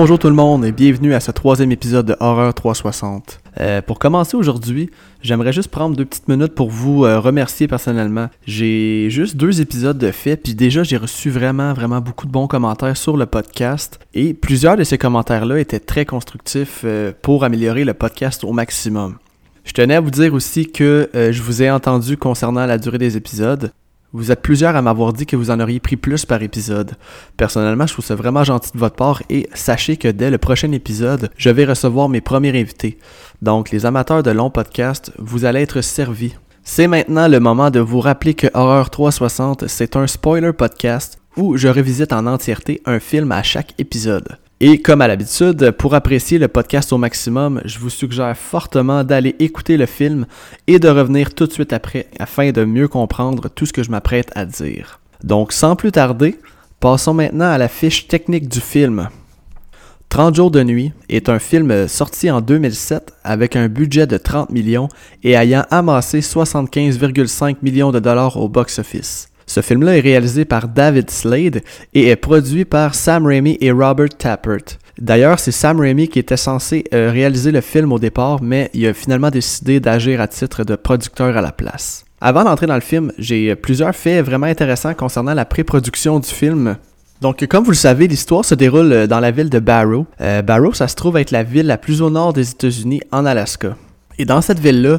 Bonjour tout le monde et bienvenue à ce troisième épisode de Horreur 360. Euh, pour commencer aujourd'hui, j'aimerais juste prendre deux petites minutes pour vous euh, remercier personnellement. J'ai juste deux épisodes de fait, puis déjà j'ai reçu vraiment, vraiment beaucoup de bons commentaires sur le podcast. Et plusieurs de ces commentaires-là étaient très constructifs euh, pour améliorer le podcast au maximum. Je tenais à vous dire aussi que je vous ai entendu concernant la durée des épisodes. Vous êtes plusieurs à m'avoir dit que vous en auriez pris plus par épisode. Personnellement, je trouve ça vraiment gentil de votre part et sachez que dès le prochain épisode, je vais recevoir mes premiers invités. Donc, les amateurs de longs podcasts, vous allez être servis. C'est maintenant le moment de vous rappeler que Horreur 360, c'est un spoiler podcast où je revisite en entièreté un film à chaque épisode. Et comme à l'habitude, pour apprécier le podcast au maximum, je vous suggère fortement d'aller écouter le film et de revenir tout de suite après afin de mieux comprendre tout ce que je m'apprête à dire. Donc sans plus tarder, passons maintenant à la fiche technique du film. 30 jours de nuit est un film sorti en 2007 avec un budget de 30 millions et ayant amassé 75,5 millions de dollars au box-office. Ce film-là est réalisé par David Slade et est produit par Sam Raimi et Robert Tappert. D'ailleurs, c'est Sam Raimi qui était censé euh, réaliser le film au départ, mais il a finalement décidé d'agir à titre de producteur à la place. Avant d'entrer dans le film, j'ai plusieurs faits vraiment intéressants concernant la pré-production du film. Donc, comme vous le savez, l'histoire se déroule dans la ville de Barrow. Euh, Barrow, ça se trouve être la ville la plus au nord des États-Unis, en Alaska. Et dans cette ville-là, euh,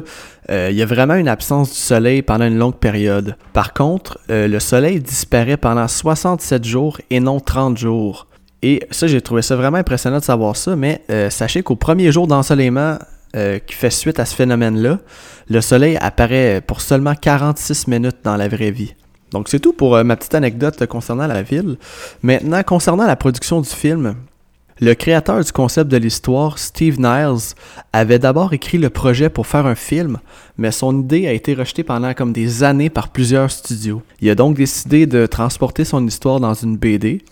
il y a vraiment une absence du soleil pendant une longue période. Par contre, euh, le soleil disparaît pendant 67 jours et non 30 jours. Et ça, j'ai trouvé ça vraiment impressionnant de savoir ça, mais euh, sachez qu'au premier jour d'ensoleillement qui fait suite à ce phénomène-là, le soleil apparaît pour seulement 46 minutes dans la vraie vie. Donc c'est tout pour ma petite anecdote concernant la ville. Maintenant, concernant la production du film, le créateur du concept de l'histoire, Steve Niles, avait d'abord écrit le projet pour faire un film, mais son idée a été rejetée pendant comme des années par plusieurs studios. Il a donc décidé de transporter son histoire dans une BD,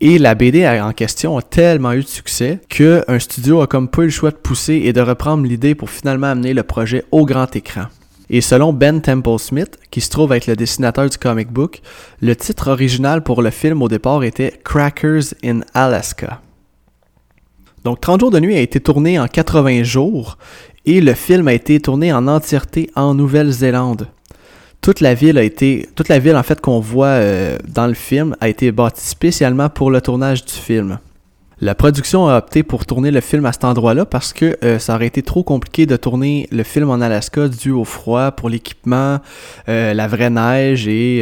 et la BD en question a tellement eu de succès qu'un studio a comme pas eu le choix de pousser et de reprendre l'idée pour finalement amener le projet au grand écran. Et selon Ben Temple Smith, qui se trouve être le dessinateur du comic book, le titre original pour le film au départ était Crackers in Alaska. Donc 30 jours de nuit a été tourné en 80 jours et le film a été tourné en entièreté en Nouvelle-Zélande. Toute la ville a été, toute la ville en fait qu'on voit euh, dans le film a été bâtie spécialement pour le tournage du film. La production a opté pour tourner le film à cet endroit-là parce que euh, ça aurait été trop compliqué de tourner le film en Alaska dû au froid, pour l'équipement, euh, la vraie neige et,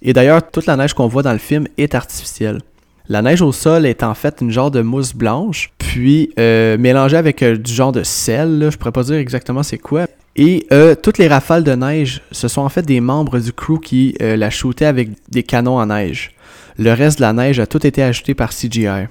et d'ailleurs toute la neige qu'on voit dans le film est artificielle. La neige au sol est en fait une genre de mousse blanche, puis euh, mélangée avec euh, du genre de sel, je pourrais pas dire exactement c'est quoi. Et euh, toutes les rafales de neige, ce sont en fait des membres du crew qui la shootaient avec des canons en neige. Le reste de la neige a tout été ajouté par CGI.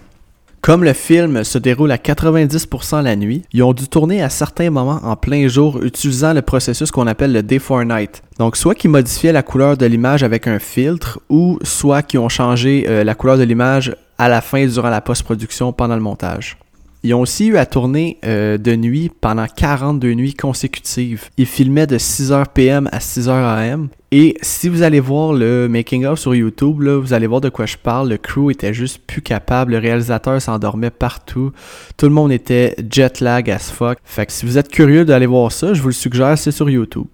Comme le film se déroule à 90% la nuit, ils ont dû tourner à certains moments en plein jour utilisant le processus qu'on appelle le day for night. Donc soit qu'ils modifiaient la couleur de l'image avec un filtre ou soit qu'ils ont changé euh, la couleur de l'image à la fin durant la post-production pendant le montage. Ils ont aussi eu à tourner euh, de nuit pendant 42 nuits consécutives. Ils filmaient de 6h PM à 6h AM. Et si vous allez voir le making-of sur YouTube, vous allez voir de quoi je parle. Le crew était juste plus capable. Le réalisateur s'endormait partout. Tout le monde était jet lag as fuck. Fait que si vous êtes curieux d'aller voir ça, je vous le suggère, c'est sur YouTube.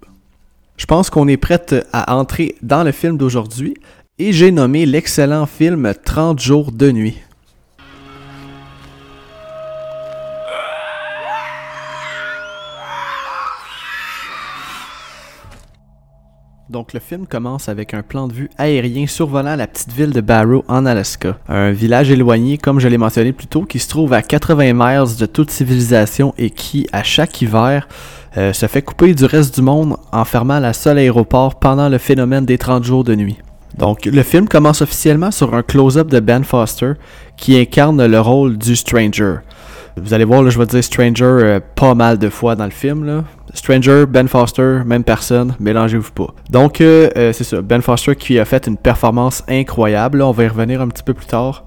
Je pense qu'on est prête à entrer dans le film d'aujourd'hui. Et j'ai nommé l'excellent film 30 jours de nuit. Donc le film commence avec un plan de vue aérien survolant la petite ville de Barrow en Alaska. Un village éloigné, comme je l'ai mentionné plus tôt, qui se trouve à 80 miles de toute civilisation et qui, à chaque hiver, euh, se fait couper du reste du monde en fermant la seule aéroport pendant le phénomène des 30 jours de nuit. Donc le film commence officiellement sur un close-up de Ben Foster qui incarne le rôle du Stranger. Vous allez voir, je vais dire Stranger euh, pas mal de fois dans le film. Là. Stranger, Ben Foster, même personne, mélangez-vous pas. Donc, euh, euh, c'est ça, Ben Foster qui a fait une performance incroyable. on va y revenir un petit peu plus tard.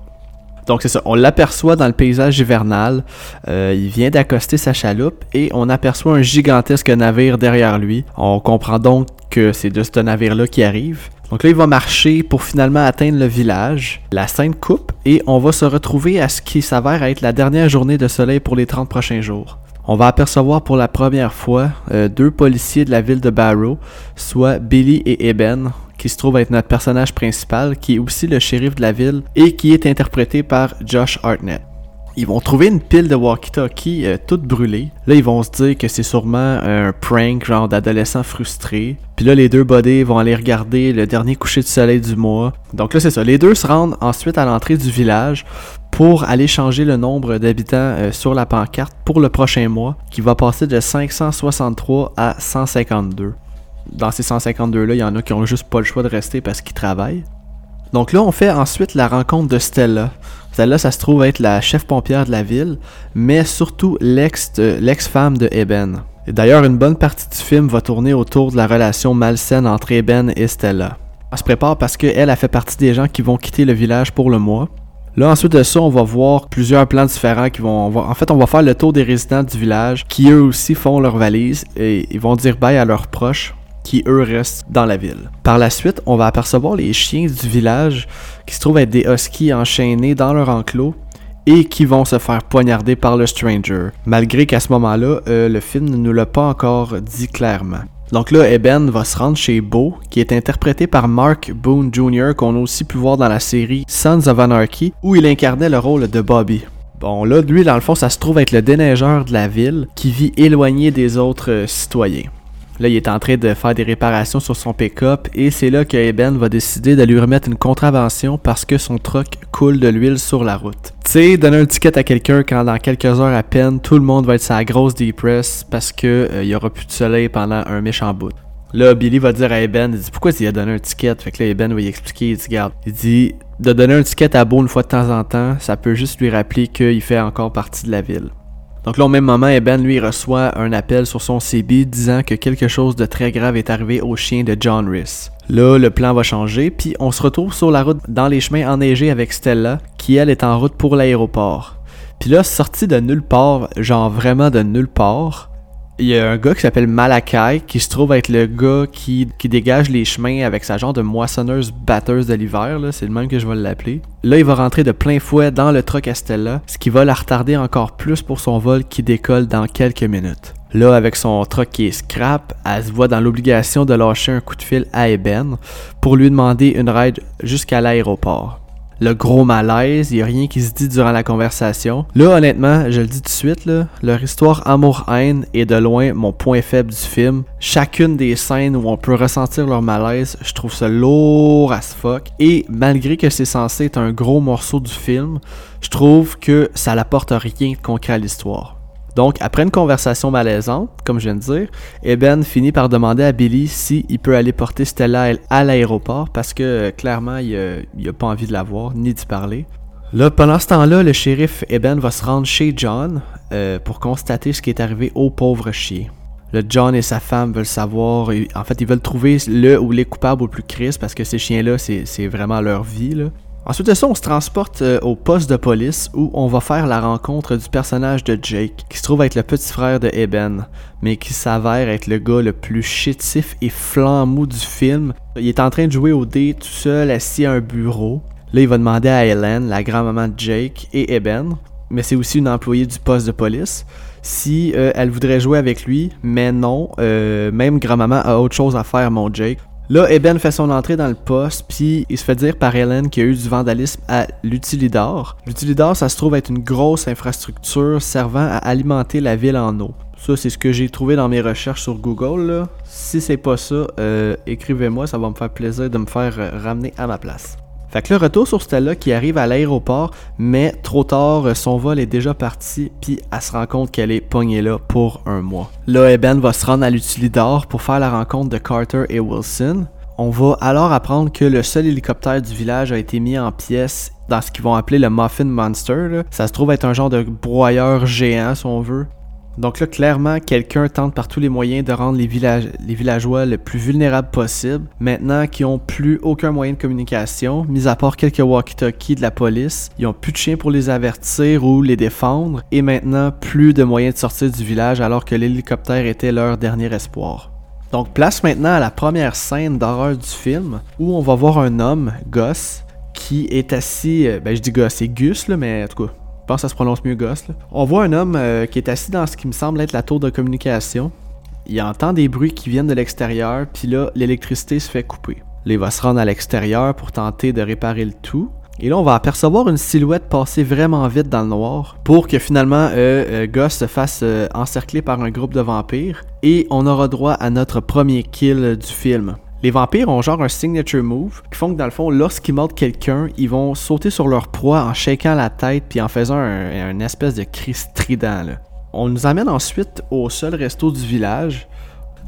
Donc, c'est ça, on l'aperçoit dans le paysage hivernal. il vient d'accoster sa chaloupe et on aperçoit un gigantesque navire derrière lui. On comprend donc que c'est de ce navire-là qui arrive. Donc là, il va marcher pour finalement atteindre le village. La scène coupe et on va se retrouver à ce qui s'avère être la dernière journée de soleil pour les 30 prochains jours. On va apercevoir pour la première fois euh, deux policiers de la ville de Barrow, soit Billy et Eben, qui se trouvent être notre personnage principal, qui est aussi le shérif de la ville et qui est interprété par Josh Hartnett. Ils vont trouver une pile de walkie-talkie euh, toute brûlée. Là, ils vont se dire que c'est sûrement un prank, genre d'adolescents frustrés. Puis là, les deux buddies vont aller regarder le dernier coucher de soleil du mois. Donc là, c'est ça. Les deux se rendent ensuite à l'entrée du village pour aller changer le nombre d'habitants euh, sur la pancarte pour le prochain mois, qui va passer de 563 à 152. Dans ces 152-là, il y en a qui ont juste pas le choix de rester parce qu'ils travaillent. Donc là, on fait ensuite la rencontre de Stella. Celle-là, ça se trouve être la chef pompière de la ville, mais surtout l'ex-femme de Eben. D'ailleurs, une bonne partie du film va tourner autour de la relation malsaine entre Eben et Stella. On se prépare parce qu'elle a fait partie des gens qui vont quitter le village pour le mois. Là, ensuite de ça, on va voir plusieurs plans différents qui vont. en fait, on va faire le tour des résidents du village qui eux aussi font leurs valises et ils vont dire bye à leurs proches qui eux restent dans la ville. Par la suite, on va apercevoir les chiens du village qui se trouvent être des huskies enchaînés dans leur enclos et qui vont se faire poignarder par le Stranger, malgré qu'à ce moment-là, euh, le film ne nous l'a pas encore dit clairement. Donc là, Eben va se rendre chez Beau, qui est interprété par Mark Boone Jr., qu'on a aussi pu voir dans la série Sons of Anarchy, où il incarnait le rôle de Bobby. Bon, là, lui, dans le fond, ça se trouve être le déneigeur de la ville qui vit éloigné des autres euh, citoyens. Là, il est en train de faire des réparations sur son pick-up et c'est là que Eben va décider de lui remettre une contravention parce que son truck coule de l'huile sur la route. Tu sais, donner un ticket à quelqu'un quand dans quelques heures à peine, tout le monde va être sa grosse dépresse parce que euh, il y aura plus de soleil pendant un méchant bout. Là, Billy va dire à Eben, il dit pourquoi il a donné un ticket? Fait que là, Eben va y expliquer, il dit garde, il dit de donner un ticket à Beau une fois de temps en temps, ça peut juste lui rappeler qu'il fait encore partie de la ville. Donc là, au même moment, Eben, lui, reçoit un appel sur son CB disant que quelque chose de très grave est arrivé au chien de John Rhys. Là, le plan va changer, puis on se retrouve sur la route dans les chemins enneigés avec Stella, qui elle est en route pour l'aéroport. Puis là, sorti de nulle part, genre vraiment de nulle part, il y a un gars qui s'appelle Malakai qui se trouve être le gars qui, dégage les chemins avec sa genre de moissonneuse batteuse de l'hiver, c'est le même que je vais l'appeler. Là, il va rentrer de plein fouet dans le truck Estella, ce qui va la retarder encore plus pour son vol qui décolle dans quelques minutes. Là, avec son truck qui est scrap, elle se voit dans l'obligation de lâcher un coup de fil à Eben pour lui demander une ride jusqu'à l'aéroport le gros malaise, il n'y a rien qui se dit durant la conversation. Là, honnêtement, je le dis tout de suite, là, leur histoire amour-haine est de loin mon point faible du film. Chacune des scènes où on peut ressentir leur malaise, je trouve ça lourd as fuck. Et malgré que c'est censé être un gros morceau du film, je trouve que ça n'apporte rien de concret à l'histoire. Donc, après une conversation malaisante, comme je viens de dire, Eben finit par demander à Billy s'il peut aller porter Stella à l'aéroport parce que euh, clairement, il n'a pas envie de la voir ni d'y parler. Là, pendant ce temps-là, le shérif Eben va se rendre chez John euh, pour constater ce qui est arrivé au pauvre chien. Le John et sa femme veulent savoir, en fait, ils veulent trouver le ou les coupables au plus crisp parce que ces chiens-là, c'est vraiment leur vie. Ensuite de ça, on se transporte euh, au poste de police où on va faire la rencontre du personnage de Jake, qui se trouve être le petit frère de Eben, mais qui s'avère être le gars le plus chétif et flambou du film. Il est en train de jouer au dé tout seul assis à un bureau. Là, il va demander à Helen, la grand-maman de Jake et Eben, mais c'est aussi une employée du poste de police, si euh, elle voudrait jouer avec lui, mais non, euh, même grand-maman a autre chose à faire, mon Jake. Là, Eben fait son entrée dans le poste, puis il se fait dire par Helen qu'il y a eu du vandalisme à l'Utilidor. L'Utilidor, ça se trouve être une grosse infrastructure servant à alimenter la ville en eau. Ça, c'est ce que j'ai trouvé dans mes recherches sur Google. Là. Si c'est pas ça, euh, écrivez-moi, ça va me faire plaisir de me faire euh, ramener à ma place. Fait que le retour sur Stella qui arrive à l'aéroport, mais trop tard, son vol est déjà parti, puis elle se rend compte qu'elle est pognée là pour un mois. Là, Eben va se rendre à l'Utilidor pour faire la rencontre de Carter et Wilson. On va alors apprendre que le seul hélicoptère du village a été mis en pièces dans ce qu'ils vont appeler le Muffin Monster. Ça se trouve être un genre de broyeur géant, si on veut. Donc là, clairement, quelqu'un tente par tous les moyens de rendre les, les villageois le plus vulnérables possible. Maintenant qu'ils n'ont plus aucun moyen de communication, mis à part quelques walkie-talkies de la police, ils n'ont plus de chiens pour les avertir ou les défendre, et maintenant plus de moyens de sortir du village alors que l'hélicoptère était leur dernier espoir. Donc place maintenant à la première scène d'horreur du film où on va voir un homme, Gus, qui est assis, euh, ben je dis Gus, c'est Gus là, mais en tout cas, je pense que ça se prononce mieux. Là. On voit un homme euh, qui est assis dans ce qui me semble être la tour de communication. Il entend des bruits qui viennent de l'extérieur, puis là, l'électricité se fait couper. Là, il va se rendre à l'extérieur pour tenter de réparer le tout. Et là, on va apercevoir une silhouette passer vraiment vite dans le noir pour que finalement euh, euh se fasse encercler par un groupe de vampires et on aura droit à notre premier kill du film. Les vampires ont genre un signature move qui font que dans le fond, lorsqu'ils mordent quelqu'un, ils vont sauter sur leur proie en shakant la tête puis en faisant un, espèce de cri strident. On nous amène ensuite au seul resto du village.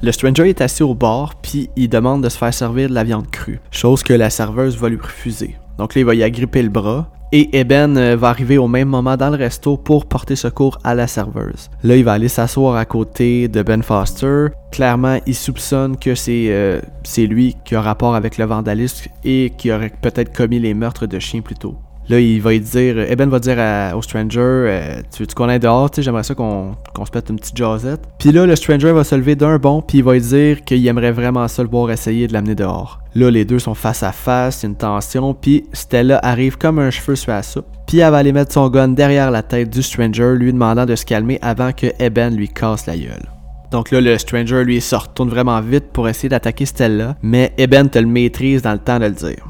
Le stranger est assis au bord puis il demande de se faire servir de la viande crue, chose que la serveuse va lui refuser. Donc là, il va y agripper le bras. Et Eben euh, va arriver au même moment dans le resto pour porter secours à la serveuse. Là, il va aller s'asseoir à côté de Ben Foster. Clairement, il soupçonne que c'est euh, lui qui a rapport avec le vandalisme et qui aurait peut-être commis les meurtres de chiens plus tôt. Là, il va dire, Eben va dire au Stranger, euh, tu veux-tu qu'on aille dehors, j'aimerais ça qu'on se pète une petite jasette. Puis là, le Stranger va se lever d'un bond, puis il va dire qu'il aimerait vraiment ça le voir essayer de l'amener dehors. Là, les deux sont face à face, une tension, puis Stella arrive comme un cheveu sur la soupe. Puis elle va aller mettre son gun derrière la tête du Stranger, lui demandant de se calmer avant que Eben lui casse la gueule. Donc là, le Stranger, lui, se retourne vraiment vite pour essayer d'attaquer Stella, mais Eben te le maîtrise dans le temps de le dire.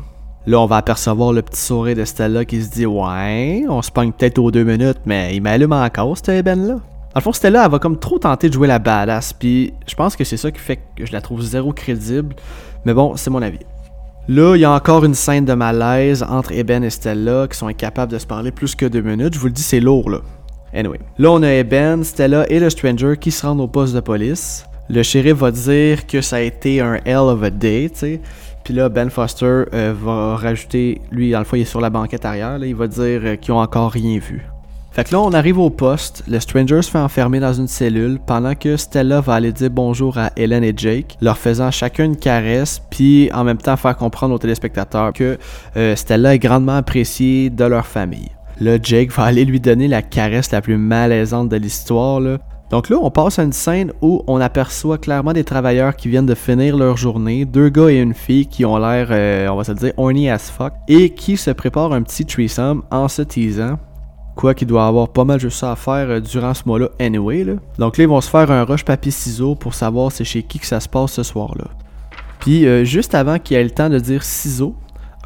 Là, on va apercevoir le petit sourire de Stella qui se dit Ouais, on se pogne peut-être aux deux minutes, mais il m'allume encore, cette Ben-là. Dans le fond, Stella, elle va comme trop tenter de jouer la badass, puis je pense que c'est ça qui fait que je la trouve zéro crédible, mais bon, c'est mon avis. Là, il y a encore une scène de malaise entre Eben et Stella qui sont incapables de se parler plus que deux minutes. Je vous le dis, c'est lourd là. Anyway. Là, on a Eben, Stella et le Stranger qui se rendent au poste de police. Le shérif va dire que ça a été un hell of a day, tu sais. Puis là, Ben Foster euh, va rajouter, lui, dans le fond, il est sur la banquette arrière, là, il va dire euh, qu'ils ont encore rien vu. Fait que là, on arrive au poste, le Stranger se fait enfermer dans une cellule pendant que Stella va aller dire bonjour à Helen et Jake, leur faisant chacun une caresse, puis en même temps faire comprendre aux téléspectateurs que euh, Stella est grandement appréciée de leur famille. Là, Jake va aller lui donner la caresse la plus malaisante de l'histoire, donc là, on passe à une scène où on aperçoit clairement des travailleurs qui viennent de finir leur journée, deux gars et une fille qui ont l'air, euh, on va se dire, horny as fuck, et qui se préparent un petit threesome en se teasant. Quoi qu'il doit avoir pas mal juste ça à faire euh, durant ce mois-là anyway. Là. Donc là, ils vont se faire un rush papier-ciseaux pour savoir c'est chez qui que ça se passe ce soir-là. Puis euh, juste avant qu'il ait le temps de dire ciseaux,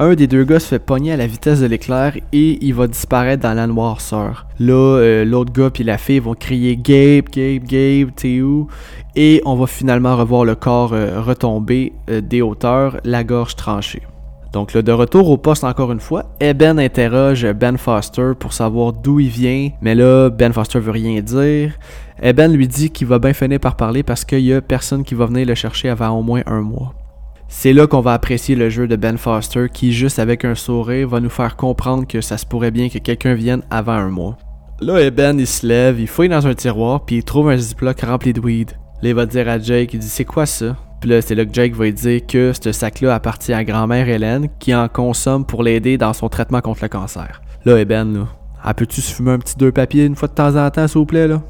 un des deux gars se fait pogner à la vitesse de l'éclair et il va disparaître dans la noirceur. Là, euh, l'autre gars puis la fille vont crier Gabe, Gabe, Gabe, t'es où Et on va finalement revoir le corps euh, retomber euh, des hauteurs, la gorge tranchée. Donc là, de retour au poste encore une fois, Eben interroge Ben Foster pour savoir d'où il vient, mais là, Ben Foster veut rien dire. Eben lui dit qu'il va bien finir par parler parce qu'il y a personne qui va venir le chercher avant au moins un mois. C'est là qu'on va apprécier le jeu de Ben Foster qui, juste avec un sourire, va nous faire comprendre que ça se pourrait bien que quelqu'un vienne avant un mois. Là, Ben il se lève, il fouille dans un tiroir, puis il trouve un ziploc rempli de weed. Là, il va dire à Jake, il dit C'est quoi ça? Puis là, c'est là que Jake va lui dire que ce sac-là appartient à grand-mère Hélène qui en consomme pour l'aider dans son traitement contre le cancer. Là, Ben, là, ah, peux-tu se fumer un petit deux papiers une fois de temps en temps, s'il vous plaît, là?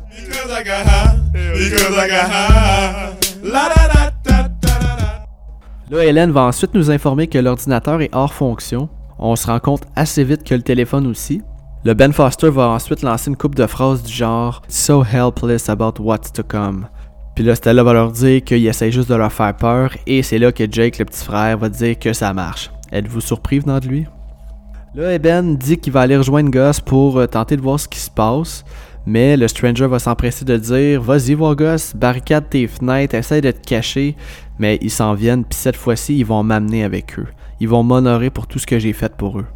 Là, Hélène va ensuite nous informer que l'ordinateur est hors fonction. On se rend compte assez vite que le téléphone aussi. Le Ben Foster va ensuite lancer une coupe de phrases du genre So helpless about what's to come. Puis là, Stella va leur dire qu'il essaie juste de leur faire peur et c'est là que Jake, le petit frère, va dire que ça marche. Êtes-vous surpris venant de lui? Là, Eben dit qu'il va aller rejoindre Gus pour euh, tenter de voir ce qui se passe. Mais le Stranger va s'empresser de dire Vas-y, voir Gus, barricade tes fenêtres, essaye de te cacher. Mais ils s'en viennent, puis cette fois-ci, ils vont m'amener avec eux. Ils vont m'honorer pour tout ce que j'ai fait pour eux.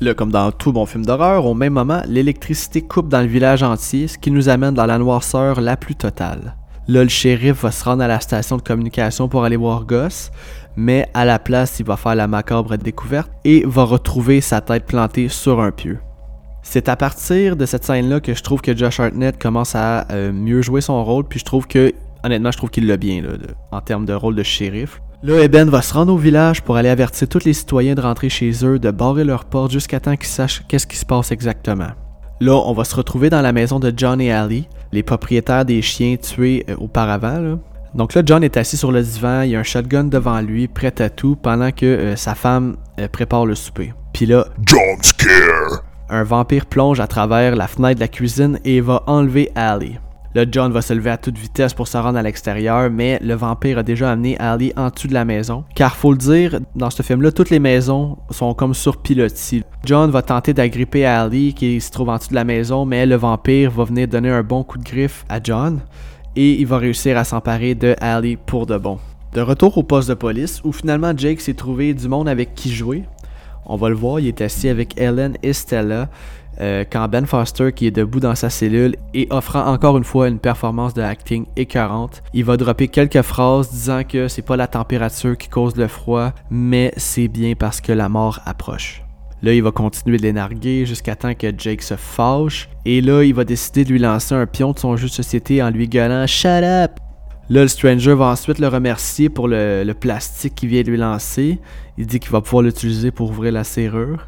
Là, comme dans tout bon film d'horreur, au même moment, l'électricité coupe dans le village entier, ce qui nous amène dans la noirceur la plus totale. Là, le shérif va se rendre à la station de communication pour aller voir Gus, mais à la place, il va faire la macabre découverte et va retrouver sa tête plantée sur un pieu. C'est à partir de cette scène-là que je trouve que Josh Hartnett commence à euh, mieux jouer son rôle, puis je trouve que honnêtement, je trouve qu'il l'a bien en termes de rôle de shérif. Là, Eben va se rendre au village pour aller avertir tous les citoyens de rentrer chez eux, de barrer leurs portes jusqu'à temps qu'ils sachent qu'est-ce qui se passe exactement. Là, on va se retrouver dans la maison de John et Ali, les propriétaires des chiens tués euh, auparavant. Donc là, John est assis sur le divan, il y a un shotgun devant lui, prêt à tout, pendant que euh, sa femme prépare le souper. Puis là, Jump scare! Un vampire plonge à travers la fenêtre de la cuisine et va enlever Allie. Là, John va se lever à toute vitesse pour se rendre à l'extérieur, mais le vampire a déjà amené Allie en dessous de la maison. Car faut le dire, dans ce film-là, toutes les maisons sont comme sur pilotis. John va tenter d'agripper Allie qui se trouve en dessous de la maison, mais le vampire va venir donner un bon coup de griffe à John et il va réussir à s'emparer de Allie pour de bon. De retour au poste de police, où finalement Jake s'est trouvé du monde avec qui jouer. On va le voir, il est assis avec Ellen et Stella. euh, quand Ben Foster, qui est debout dans sa cellule et offrant encore une fois une performance de acting écœurante, il va dropper quelques phrases disant que c'est pas la température qui cause le froid, mais c'est bien parce que la mort approche. Là, il va continuer de l'énarguer jusqu'à temps que Jake se fâche. Et là, il va décider de lui lancer un pion de son jeu de société en lui gueulant Shut up! Là, le Stranger va ensuite le remercier pour le, plastique qu'il vient de lui lancer. Il dit qu'il va pouvoir l'utiliser pour ouvrir la serrure.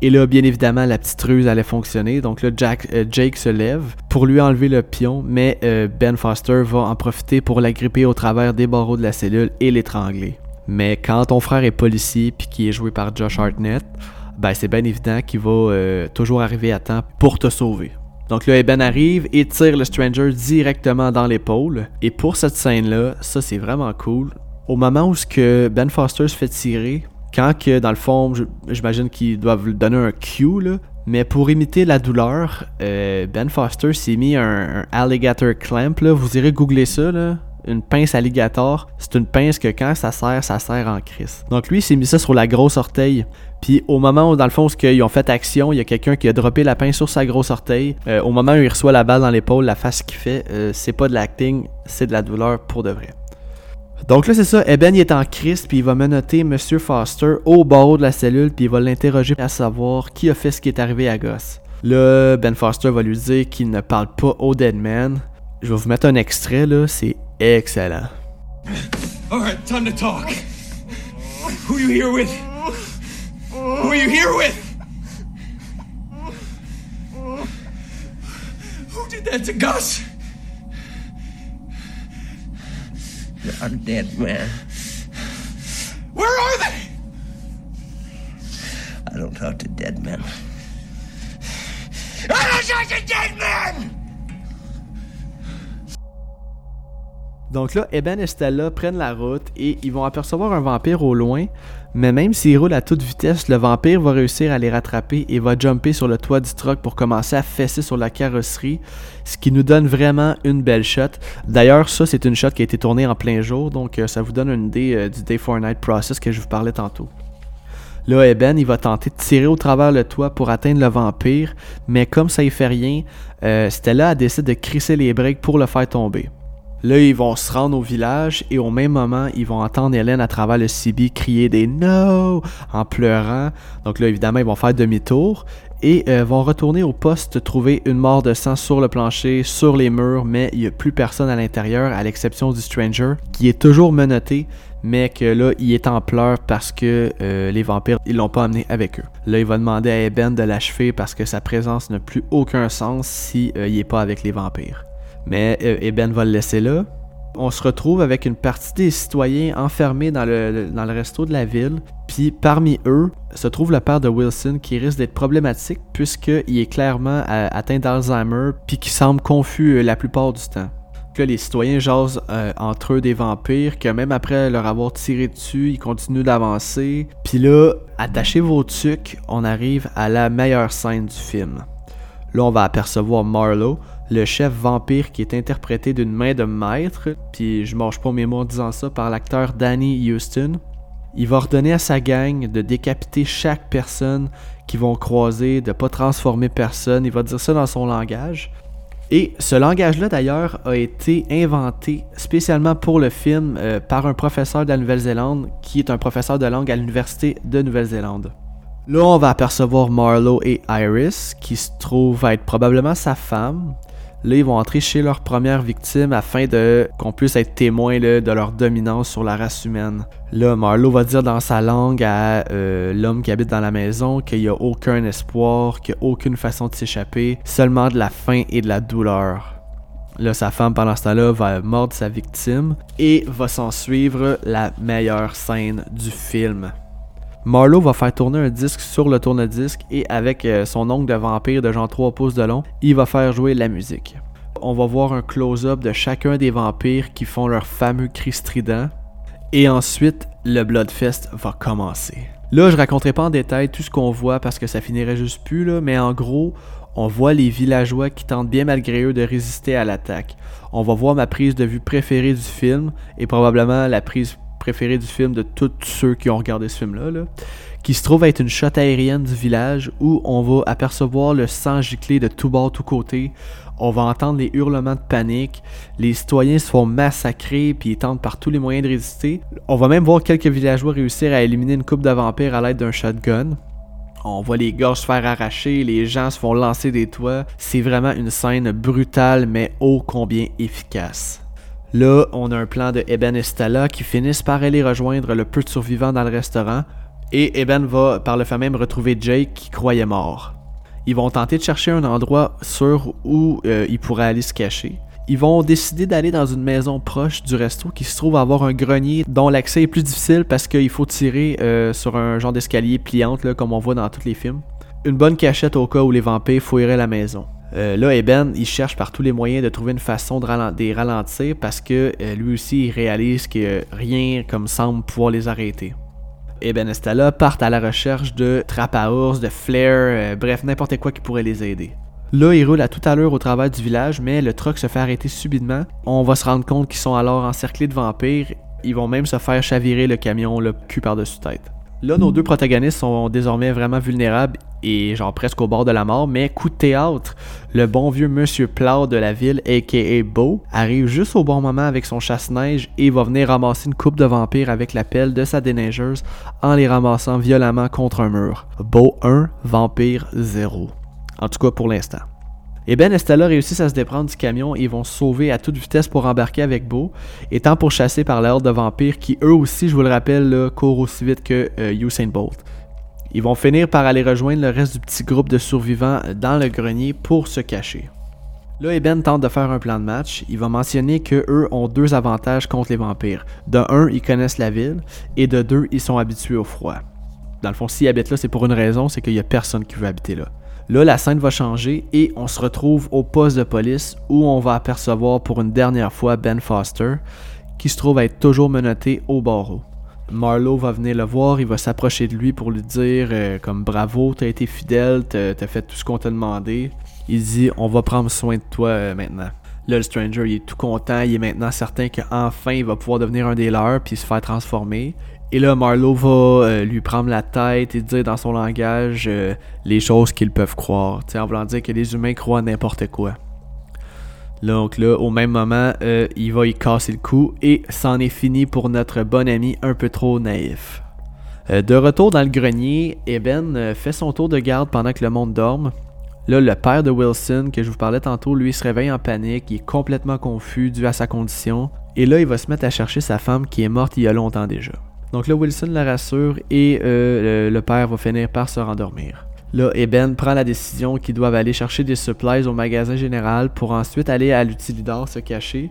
Et là, bien évidemment, la petite ruse allait fonctionner. Donc là, euh, Jake se lève pour lui enlever le pion, mais euh, Ben Foster va en profiter pour l'agripper au travers des barreaux de la cellule et l'étrangler. Mais quand ton frère est policier puis qui est joué par Josh Hartnett, ben c'est bien évident qu'il va euh, toujours arriver à temps pour te sauver. Donc là, Ben arrive et tire le Stranger directement dans l'épaule. Et pour cette scène-là, ça c'est vraiment cool. Au moment où ce que Ben Foster se fait tirer, quand que dans le fond, j'imagine qu'ils doivent lui donner un cue là, mais pour imiter la douleur, euh, Ben Foster s'est mis un, un alligator clamp là. Vous irez googler ça là. Une pince alligator, c'est une pince que quand ça serre, ça serre en crise. Donc lui, il s'est mis ça sur la grosse orteil. Puis au moment où, dans le fond, où ils ont fait action, il y a quelqu'un qui a droppé la pince sur sa grosse orteil. Euh, au moment où il reçoit la balle dans l'épaule, la face qu'il fait, euh, c'est pas de l'acting, c'est de la douleur pour de vrai. Donc là, c'est ça, Eben il est en crise, puis il va menotter Monsieur Foster au barreau de la cellule, puis il va l'interroger à savoir qui a fait ce qui est arrivé à Goss. Là, Ben Foster va lui dire qu'il ne parle pas au Dead Man. Je vais vous mettre un extrait, là, c'est excellent. All right, time to talk. Who you here with? Who are you here with? Who did that to Gus? I'm dead, man. Where are they? I don't talk to dead men. I don't talk to dead men! Donc là, Eben et Stella prennent la route et ils vont apercevoir un vampire au loin, mais même s'ils roulent à toute vitesse, le vampire va réussir à les rattraper et va jumper sur le toit du truck pour commencer à fesser sur la carrosserie, ce qui nous donne vraiment une belle shot. D'ailleurs, ça, c'est une shot qui a été tournée en plein jour, donc euh, ça vous donne une idée euh, du Day for Night process que je vous parlais tantôt. Là, Eben, il va tenter de tirer au travers le toit pour atteindre le vampire, mais comme ça y fait rien, euh, Stella elle décide de crisser les breaks pour le faire tomber. Là, ils vont se rendre au village et au même moment, ils vont entendre Hélène à travers le CB crier des No en pleurant. Donc là, évidemment, ils vont faire demi-tour et euh, vont retourner au poste trouver une mort de sang sur le plancher, sur les murs, mais il n'y a plus personne à l'intérieur à l'exception du Stranger qui est toujours menotté, mais que là, il est en pleurs parce que euh, les vampires, ils l'ont pas amené avec eux. Là, il va demander à Eben de l'achever parce que sa présence n'a plus aucun sens si euh, il est pas avec les vampires. Mais euh, Eben va le laisser là. On se retrouve avec une partie des citoyens enfermés dans le, dans le resto de la ville. Puis parmi eux se trouve le père de Wilson qui risque d'être problématique puisqu'il est clairement euh, atteint d'Alzheimer puis qui semble confus euh, la plupart du temps. Que les citoyens jasent entre eux des vampires, que même après leur avoir tiré dessus, ils continuent d'avancer. Puis là, attachez vos tucs, on arrive à la meilleure scène du film. Là, on va apercevoir Marlowe, le chef vampire qui est interprété d'une main de maître, puis je mange pas mes mots en disant ça, par l'acteur Danny Houston. Il va ordonner à sa gang de décapiter chaque personne qu'ils vont croiser, de pas transformer personne. Il va dire ça dans son langage. Et ce langage-là, d'ailleurs, a été inventé spécialement pour le film euh, par un professeur de la Nouvelle-Zélande qui est un professeur de langue à l'Université de Nouvelle-Zélande. Là, on va apercevoir Marlowe et Iris, qui se trouvent être probablement sa femme. Là, ils vont entrer chez leur première victime afin de qu'on puisse être témoin de leur dominance sur la race humaine. Là, Marlowe va dire dans sa langue à euh, l'homme qui habite dans la maison qu'il n'y a aucun espoir, qu'il n'y a aucune façon de s'échapper, seulement de la faim et de la douleur. Là, sa femme, pendant ce temps-là, va mordre sa victime et va s'en suivre la meilleure scène du film. Marlowe va faire tourner un disque sur le tourne-disque et avec euh, son ongle de vampire de genre 3 pouces de long, il va faire jouer la musique. On va voir un close-up de chacun des vampires qui font leur fameux cri strident. Et ensuite, le Bloodfest va commencer. Là, je raconterai pas en détail tout ce qu'on voit parce que ça finirait juste plus, là, mais en gros, on voit les villageois qui tentent bien malgré eux de résister à l'attaque. On va voir ma prise de vue préférée du film et probablement la prise préférée du film de tous ceux qui ont regardé ce film-là, qui se trouve être une shot aérienne du village où on va apercevoir le sang giclé de tout bord, tout côté. On va entendre les hurlements de panique. Les citoyens se font massacrer puis ils tentent par tous les moyens de résister. On va même voir quelques villageois réussir à éliminer une coupe de vampires à l'aide d'un shotgun. On voit les gorges se faire arracher, les gens se font lancer des toits. C'est vraiment une scène brutale mais ô combien efficace. Là, on a un plan de Eben et Stella qui finissent par aller rejoindre le peu de survivants dans le restaurant. Et Eben va par le fait même retrouver Jake qui croyait mort. Ils vont tenter de chercher un endroit sûr où euh, il pourrait aller se cacher. Ils vont décider d'aller dans une maison proche du resto qui se trouve avoir un grenier dont l'accès est plus difficile parce qu'il faut tirer euh, sur un genre d'escalier pliante comme on voit dans tous les films. Une bonne cachette au cas où les vampires fouilleraient la maison. Euh, là, Eben, il cherche par tous les moyens de trouver une façon de, ralentir parce que euh, lui aussi, il réalise que rien comme semble pouvoir les arrêter. Eben et Stella partent à la recherche de trappes à ours, de flares, euh, bref, n'importe quoi qui pourrait les aider. Là, ils roulent à toute allure au travers du village, mais le truck se fait arrêter subitement. On va se rendre compte qu'ils sont alors encerclés de vampires. Ils vont même se faire chavirer le camion le cul par-dessus tête. Là, nos deux protagonistes sont désormais vraiment vulnérables et genre presque au bord de la mort, mais coup de théâtre, le bon vieux Monsieur Plow de la ville, aka Beau, arrive juste au bon moment avec son chasse-neige et va venir ramasser une coupe de vampires avec la pelle de sa déneigeuse en les ramassant violemment contre un mur. Beau 1, vampire 0. En tout cas pour l'instant. Et Ben réussissent à se déprendre du camion et vont se sauver à toute vitesse pour embarquer avec Beau, étant pourchassés par l'ordre de vampires qui, eux aussi, je vous le rappelle, courent aussi vite que euh, Usain Bolt. Ils vont finir par aller rejoindre le reste du petit groupe de survivants dans le grenier pour se cacher. Là, Eben tente de faire un plan de match. Il va mentionner que eux ont deux avantages contre les vampires. De un, ils connaissent la ville, et de deux, ils sont habitués au froid. Dans le fond, s'ils habitent là, c'est pour une raison, c'est qu'il n'y a personne qui veut habiter là. Là, la scène va changer et on se retrouve au poste de police où on va apercevoir pour une dernière fois Ben Foster, qui se trouve être toujours menotté au barreau. Marlowe va venir le voir, il va s'approcher de lui pour lui dire euh, comme bravo, t'as été fidèle, t'as fait tout ce qu'on t'a demandé. Il dit on va prendre soin de toi euh, maintenant. Là, le Stranger, il est tout content, il est maintenant certain qu'enfin il va pouvoir devenir un des leurs puis se faire transformer. Et là, Marlowe va euh, lui prendre la tête et dire dans son langage euh, les choses qu'ils peuvent croire. en voulant dire que les humains croient n'importe quoi. Donc là, au même moment, euh, il va y casser le cou et c'en est fini pour notre bon ami un peu trop naïf. de retour dans le grenier, Eben fait son tour de garde pendant que le monde dorme. Là, le père de Wilson, que je vous parlais tantôt, lui se réveille en panique, il est complètement confus dû à sa condition. Et là, il va se mettre à chercher sa femme qui est morte il y a longtemps déjà. Donc là, Wilson la rassure et euh, le, père va finir par se rendormir. Là, Eben prend la décision qu'ils doivent aller chercher des supplies au magasin général pour ensuite aller à l'utilidor se cacher.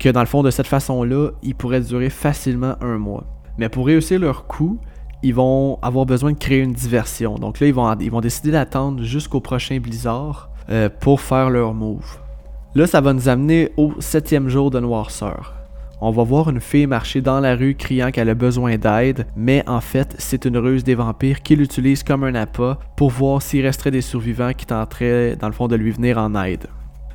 Que dans le fond, de cette façon-là, ils pourraient durer facilement un mois. Mais pour réussir leur coup, ils vont avoir besoin de créer une diversion. Donc là, ils vont, décider d'attendre jusqu'au prochain blizzard euh, pour faire leur move. Là, ça va nous amener au septième jour de noirceur on va voir une fille marcher dans la rue criant qu'elle a besoin d'aide, mais en fait, c'est une ruse des vampires qui l'utilise comme un appât pour voir s'il resterait des survivants qui tenteraient, dans le fond, de lui venir en aide.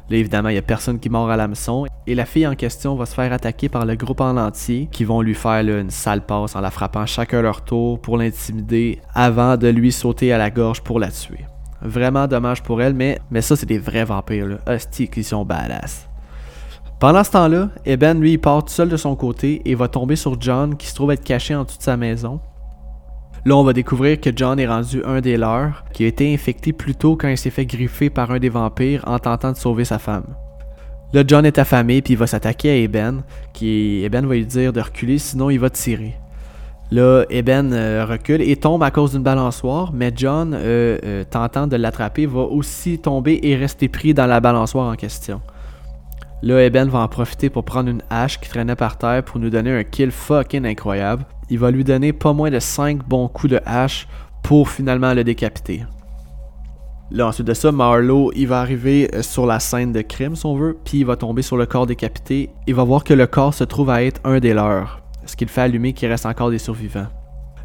Là, évidemment, il n'y a personne qui mord à l'hameçon, et la fille en question va se faire attaquer par le groupe en entier, qui vont lui faire une sale passe en la frappant chacun leur tour pour l'intimider, avant de lui sauter à la gorge pour la tuer. Vraiment dommage pour elle, mais, ça, c'est des vrais vampires, là. Qui sont badass. Pendant ce temps-là, Eben, lui, il part seul de son côté et va tomber sur John qui se trouve être caché en dessous de sa maison. Là, on va découvrir que John est rendu un des leurs, qui a été infecté plus tôt quand il s'est fait griffer par un des vampires en tentant de sauver sa femme. Là, John est affamé puis il va s'attaquer à Eben, qui Eben va lui dire de reculer sinon il va tirer. Là, Eben euh, recule et tombe à cause d'une balançoire, mais John, euh, euh, tentant de l'attraper, va aussi tomber et rester pris dans la balançoire en question. Là, Eben va en profiter pour prendre une hache qui traînait par terre pour nous donner un kill fucking incroyable. Il va lui donner pas moins de 5 bons coups de hache pour finalement le décapiter. Là, ensuite de ça, Marlowe, il va arriver euh, sur la scène de crime, si on veut, puis il va tomber sur le corps décapité. Il va voir que le corps se trouve à être un des leurs, ce qui le fait allumer qu'il reste encore des survivants.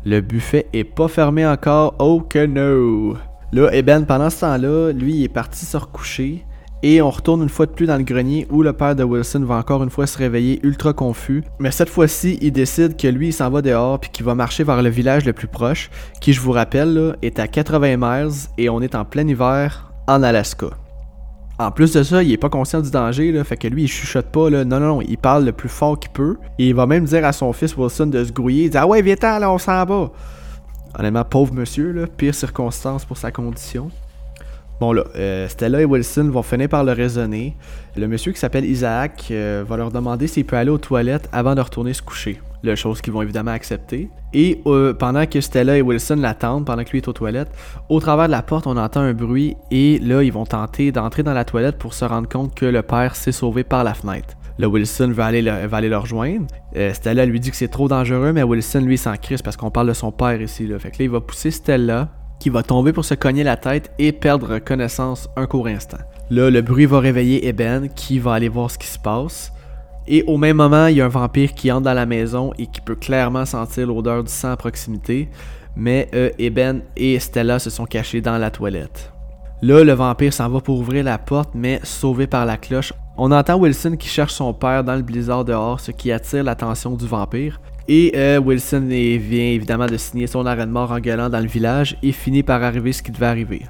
Le buffet est pas fermé encore, oh que no! Là, Eben, pendant ce temps-là, lui, il est parti se recoucher. Et on retourne une fois de plus dans le grenier où le père de Wilson va encore une fois se réveiller ultra confus. Mais cette fois-ci, il décide que lui, il s'en va dehors puis qu'il va marcher vers le village le plus proche, qui, je vous rappelle, est à 80 miles et on est en plein hiver en Alaska. En plus de ça, il est pas conscient du danger, fait que lui, il chuchote pas, là. Non, non, non, il parle le plus fort qu'il peut. Et il va même dire à son fils Wilson de se grouiller. Il dit Ah ouais, viens-t'en, on s'en va. Honnêtement, pauvre monsieur, là, pire circonstance pour sa condition. Bon là, euh, Stella et Wilson vont finir par le raisonner. Le monsieur qui s'appelle Isaac euh, va leur demander s'il peut aller aux toilettes avant de retourner se coucher. La chose qu'ils vont évidemment accepter. Et euh, pendant que Stella et Wilson l'attendent, pendant que est aux toilettes, au travers de la porte, on entend un bruit et là, ils vont tenter d'entrer dans la toilette pour se rendre compte que le père s'est sauvé par la fenêtre. Là, Wilson va aller le, va aller le rejoindre. Stella lui dit que c'est trop dangereux, mais Wilson, lui, s'en crisse parce qu'on parle de son père ici. Là. Fait que là, il va pousser Stella qui va tomber pour se cogner la tête et perdre connaissance un court instant. Là, le bruit va réveiller Eben qui va aller voir ce qui se passe. Et au même moment, il y a un vampire qui entre dans la maison et qui peut clairement sentir l'odeur du sang à proximité. Mais euh, Eben et Stella se sont cachés dans la toilette. Là, le vampire s'en va pour ouvrir la porte, mais sauvé par la cloche. On entend Wilson qui cherche son père dans le blizzard dehors, ce qui attire l'attention du vampire. Et euh, Wilson vient évidemment de signer son arrêt de mort en gueulant dans le village et finit par arriver ce qui devait arriver.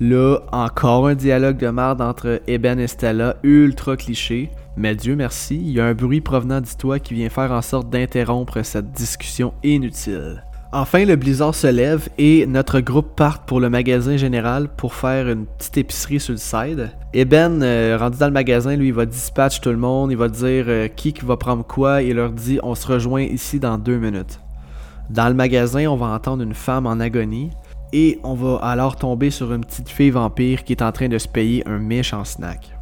Là, encore un dialogue de merde entre Eben et Stella, ultra cliché. Mais Dieu merci, il y a un bruit provenant du toit qui vient faire en sorte d'interrompre cette discussion inutile. Enfin, le blizzard se lève et notre groupe part pour le magasin général pour faire une petite épicerie sur le side. Et Ben, euh, rendu dans le magasin, lui, il va dispatch tout le monde, il va dire euh, qui qui va prendre quoi et il leur dit on se rejoint ici dans deux minutes. Dans le magasin, on va entendre une femme en agonie et on va alors tomber sur une petite fille vampire qui est en train de se payer un méchant snack.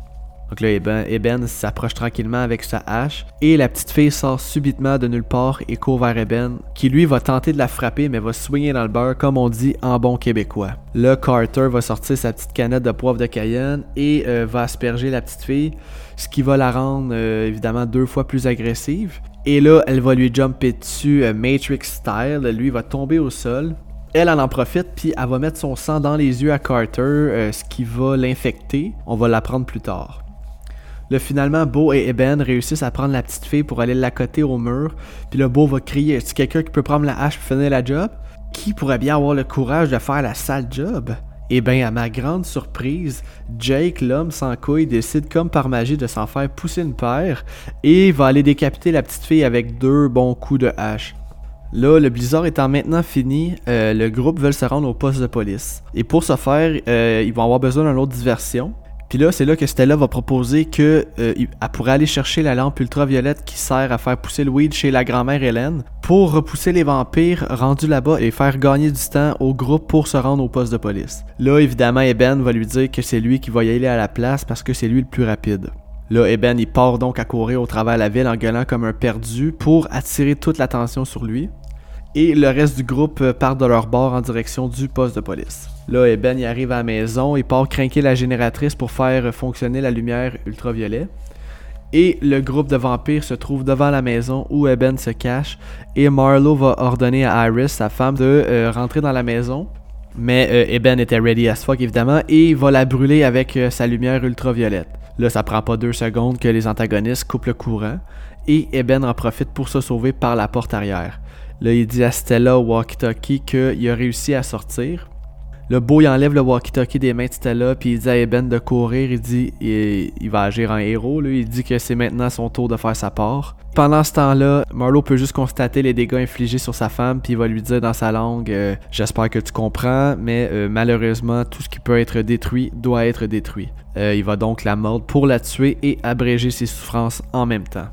Donc là, Eben, s'approche tranquillement avec sa hache et la petite fille sort subitement de nulle part et court vers Eben, qui lui va tenter de la frapper mais va swinger dans le beurre comme on dit en bon québécois. Là, Carter va sortir sa petite canette de poivre de Cayenne et euh, va asperger la petite fille, ce qui va la rendre euh, évidemment deux fois plus agressive. Et là, elle va lui jumper dessus euh, Matrix style, lui va tomber au sol. Elle, en en profite, puis elle va mettre son sang dans les yeux à Carter, ce qui va l'infecter. On va l'apprendre plus tard. Là, finalement, Beau et Eben réussissent à prendre la petite fille pour aller l'accoter au mur. Puis là, Beau va crier Est-ce quelqu'un qui peut prendre la hache pour finir la job Qui pourrait bien avoir le courage de faire la sale job? Eh bien, à ma grande surprise, Jake, l'homme sans couilles, décide comme par magie de s'en faire pousser une paire et va aller décapiter la petite fille avec deux bons coups de hache. Là, le blizzard étant maintenant fini, euh, le groupe veut se rendre au poste de police. Et pour ce faire, euh, ils vont avoir besoin d'une autre diversion. Puis là, c'est là que Stella va proposer que euh, pourrait aller chercher la lampe ultraviolette qui sert à faire pousser le weed chez la grand-mère Hélène pour repousser les vampires rendus là-bas et faire gagner du temps au groupe pour se rendre au poste de police. Là, évidemment, Eben va lui dire que c'est lui qui va y aller à la place parce que c'est lui le plus rapide. Là, Eben, il part donc à courir au travers de la ville en gueulant comme un perdu pour attirer toute l'attention sur lui. Et le reste du groupe euh, part de leur bord en direction du poste de police. Là, Eben y arrive à la maison, il part craquer la génératrice pour faire fonctionner la lumière ultraviolet. Et le groupe de vampires se trouve devant la maison où Eben se cache. Et Marlowe va ordonner à Iris, sa femme, de euh, rentrer dans la maison. Mais euh, Eben était ready as fuck évidemment et il va la brûler avec euh, sa lumière ultraviolette. Là, ça prend pas deux secondes que les antagonistes coupent le courant. Et Eben en profite pour se sauver par la porte arrière. Là, il dit à Stella walkie-talkie qu'il a réussi à sortir. Le beau, il enlève le walkie-talkie des mains de Stella, puis il dit à Eben de courir. Il dit il, va agir en héros. Il dit que c'est maintenant son tour de faire sa part. Pendant ce temps-là, Marlowe peut juste constater les dégâts infligés sur sa femme, puis il va lui dire dans sa langue euh, J'espère que tu comprends, mais euh, malheureusement, tout ce qui peut être détruit doit être détruit. Euh, il va donc la mordre pour la tuer et abréger ses souffrances en même temps.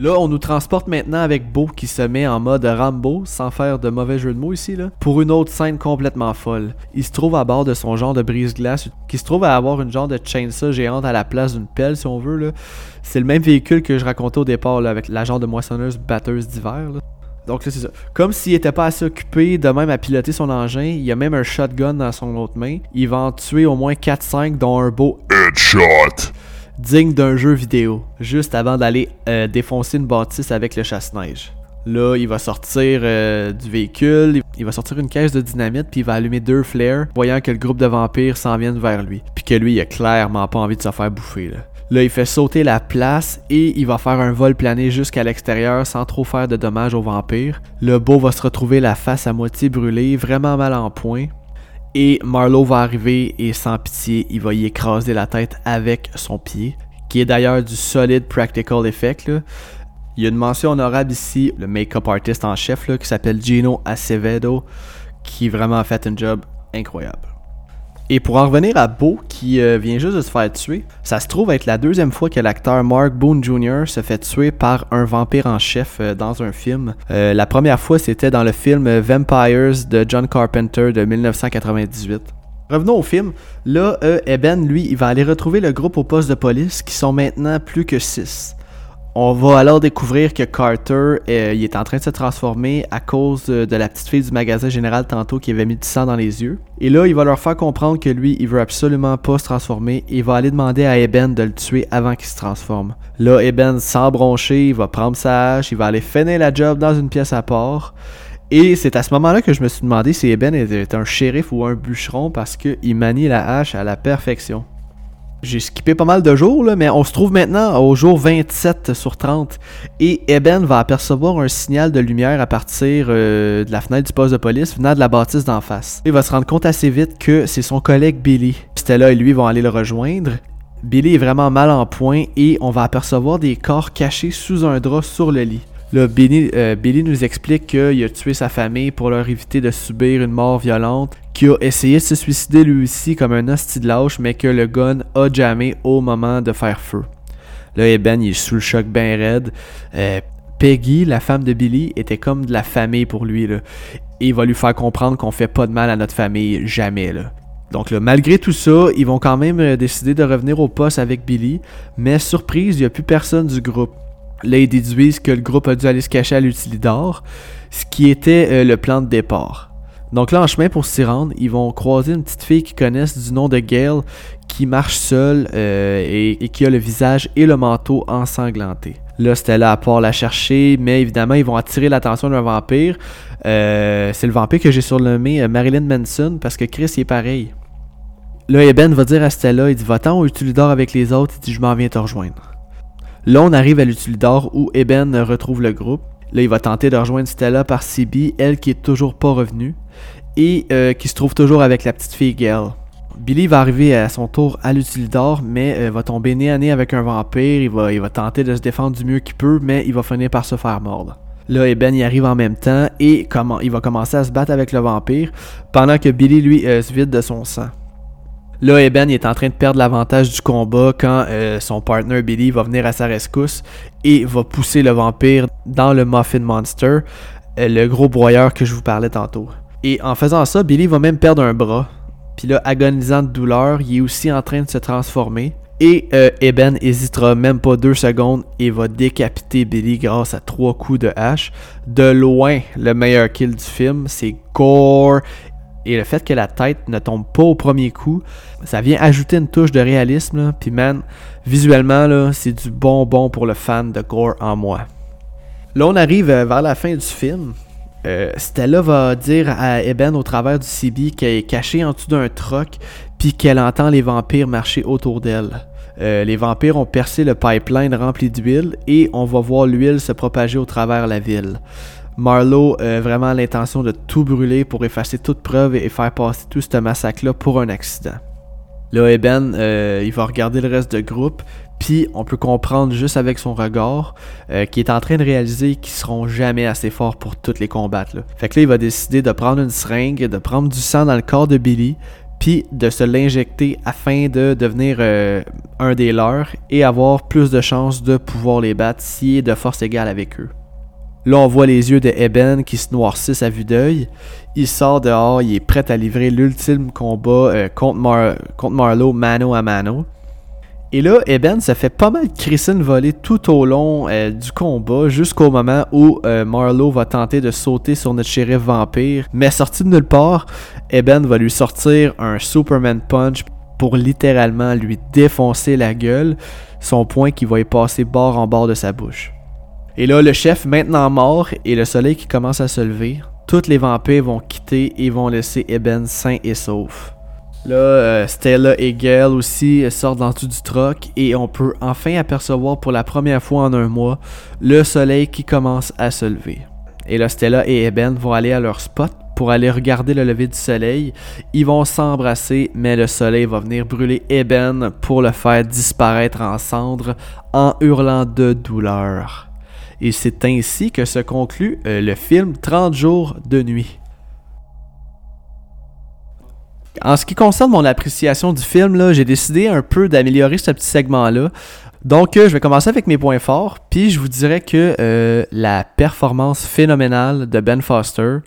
Là, on nous transporte maintenant avec Beau qui se met en mode Rambo, sans faire de mauvais jeu de mots ici, là, pour une autre scène complètement folle. Il se trouve à bord de son genre de brise-glace, qui se trouve à avoir une genre de chainsaw géante à la place d'une pelle, si on veut. Là. C'est le même véhicule que je racontais au départ, là, avec la genre de moissonneuse batteuse d'hiver. là. Donc là, c'est ça. Comme s'il était pas assez occupé de même à piloter son engin, il a même un shotgun dans son autre main. Il va en tuer au moins 4-5, dont un beau Headshot. Digne d'un jeu vidéo, juste avant d'aller euh, défoncer une bâtisse avec le chasse-neige. Là, il va sortir euh, du véhicule, il va sortir une caisse de dynamite, puis il va allumer deux flares, voyant que le groupe de vampires s'en viennent vers lui. Puis que lui, il a clairement pas envie de se faire bouffer. Là. Là, il fait sauter la place et il va faire un vol plané jusqu'à l'extérieur sans trop faire de dommages aux vampires. Le beau va se retrouver la face à moitié brûlée, vraiment mal en point. Et Marlowe va arriver et sans pitié, il va y écraser la tête avec son pied, qui est d'ailleurs du solide practical effect. là. Il y a une mention honorable ici, le make-up artist en chef qui s'appelle Gino Acevedo, qui vraiment a fait un job incroyable. Et pour en revenir à Beau, qui euh, vient juste de se faire tuer, ça se trouve être la deuxième fois que l'acteur Mark Boone Jr. se fait tuer par un vampire en chef euh, dans un film. Euh, la première fois, c'était dans le film Vampires de John Carpenter de 1998. Revenons au film. Là, Eben, lui, il va aller retrouver le groupe au poste de police, qui sont maintenant plus que 6. On va alors découvrir que Carter euh, est en train de se transformer à cause de, de la petite fille du magasin général tantôt qui avait mis du sang dans les yeux. Et là, il va leur faire comprendre que lui, il veut absolument pas se transformer et il va aller demander à Eben de le tuer avant qu'il se transforme. Là, Eben, sans broncher, il va prendre sa hache, il va aller finir la job dans une pièce à part. Et c'est à ce moment-là que je me suis demandé si Eben était un shérif ou un bûcheron parce qu'il manie la hache à la perfection. J'ai skippé pas mal de jours, là, mais on se trouve maintenant au jour 27 sur 30. Et Eben va apercevoir un signal de lumière à partir euh, de la fenêtre du poste de police venant de la bâtisse d'en face. Il va se rendre compte assez vite que c'est son collègue Billy. Stella et lui vont aller le rejoindre. Billy est vraiment mal en point et on va apercevoir des corps cachés sous un drap sur le lit. Là, Billy, euh, nous explique qu'il a tué sa famille pour leur éviter de subir une mort violente, qu'il a essayé de se suicider lui aussi comme un hostie de lâche, mais que le gun a jamais au moment de faire feu. Là, Eben, il est sous le choc bien raide. Euh, Peggy, la femme de Billy, était comme de la famille pour lui. Et il va lui faire comprendre qu'on fait pas de mal à notre famille, jamais. Donc malgré tout ça, ils vont quand même euh, décider de revenir au poste avec Billy, mais surprise, il n'y a plus personne du groupe. Là, ils déduisent que le groupe a dû aller se cacher à l'utilidor, ce qui était euh, le plan de départ. Donc là, en chemin pour s'y rendre, ils vont croiser une petite fille qu'ils connaissent du nom de Gail, qui marche seule euh, et, qui a le visage et le manteau ensanglanté. Là, Stella à part la chercher, mais évidemment, ils vont attirer l'attention d'un vampire. Euh, c'est le vampire que j'ai surnommé Marilyn Manson, parce que Chris, il est pareil. Là, Eben va dire à Stella, il dit Va-t'en au Utilidor avec les autres, il dit Je m'en viens te rejoindre. Là, on arrive à l'Utilidor où Eben retrouve le groupe. Là, il va tenter de rejoindre Stella par CB, elle qui est toujours pas revenue, et euh, qui se trouve toujours avec la petite fille Gail. Billy va arriver à son tour à l'Utilidor, mais euh, va tomber nez à nez avec un vampire. Il va, il va tenter de se défendre du mieux qu'il peut, mais il va finir par se faire mordre. Là, Eben y arrive en même temps et comment, il va commencer à se battre avec le vampire, pendant que Billy, lui, euh, se vide de son sang. Là, Eben est en train de perdre l'avantage du combat quand euh, son partner Billy va venir à sa rescousse et va pousser le vampire dans le Muffin Monster, euh, le gros broyeur que je vous parlais tantôt. Et en faisant ça, Billy va même perdre un bras. Puis là, agonisant de douleur, il est aussi en train de se transformer. Et euh, Eben hésitera même pas deux secondes et va décapiter Billy grâce à trois coups de hache. De loin, le meilleur kill du film, c'est gore. Et le fait que la tête ne tombe pas au premier coup, ça vient ajouter une touche de réalisme. Puis man, visuellement, c'est du bonbon pour le fan de gore en moi. Là, on arrive euh, vers la fin du film. Euh, Stella va dire à Eben au travers du CB qu'elle est cachée en dessous d'un troc, puis qu'elle entend les vampires marcher autour d'elle. Euh, les vampires ont percé le pipeline rempli d'huile et on va voir l'huile se propager au travers la ville. Marlowe a vraiment l'intention de tout brûler pour effacer toute preuve et faire passer tout ce massacre-là pour un accident. Là, Eben, euh, il va regarder le reste du groupe, puis on peut comprendre juste avec son regard euh, qu'il est en train de réaliser qu'ils seront jamais assez forts pour toutes les combattre. là. Fait que là, il va décider de prendre une seringue, de prendre du sang dans le corps de Billy, puis de se l'injecter afin de devenir euh, un des leurs et avoir plus de chances de pouvoir les battre s'il est de force égale avec eux. Là, on voit les yeux de Eben qui se noircissent à vue d'œil. Il sort dehors, il est prêt à livrer l'ultime combat euh, contre, Mar contre Marlowe mano à mano. Et là, Eben se fait pas mal crisser voler tout au long euh, du combat jusqu'au moment où euh, Marlowe va tenter de sauter sur notre shérif vampire. Mais sorti de nulle part, Eben va lui sortir un Superman Punch pour littéralement lui défoncer la gueule, son poing qui va y passer bord en bord de sa bouche. Et là, le chef maintenant mort et le soleil qui commence à se lever, tous les vampires vont quitter et vont laisser Eben sain et sauf. Là, euh, Stella et Gail aussi sortent dans tout du troc et on peut enfin apercevoir pour la première fois en un mois le soleil qui commence à se lever. Et là, Stella et Eben vont aller à leur spot pour aller regarder le lever du soleil. Ils vont s'embrasser, mais le soleil va venir brûler Eben pour le faire disparaître en cendres en hurlant de douleur. Et c'est ainsi que se conclut euh, le film 30 jours de nuit. En ce qui concerne mon appréciation du film, j'ai décidé un peu d'améliorer ce petit segment-là. Donc, euh, je vais commencer avec mes points forts, puis je vous dirais que euh, la performance phénoménale de Ben Foster,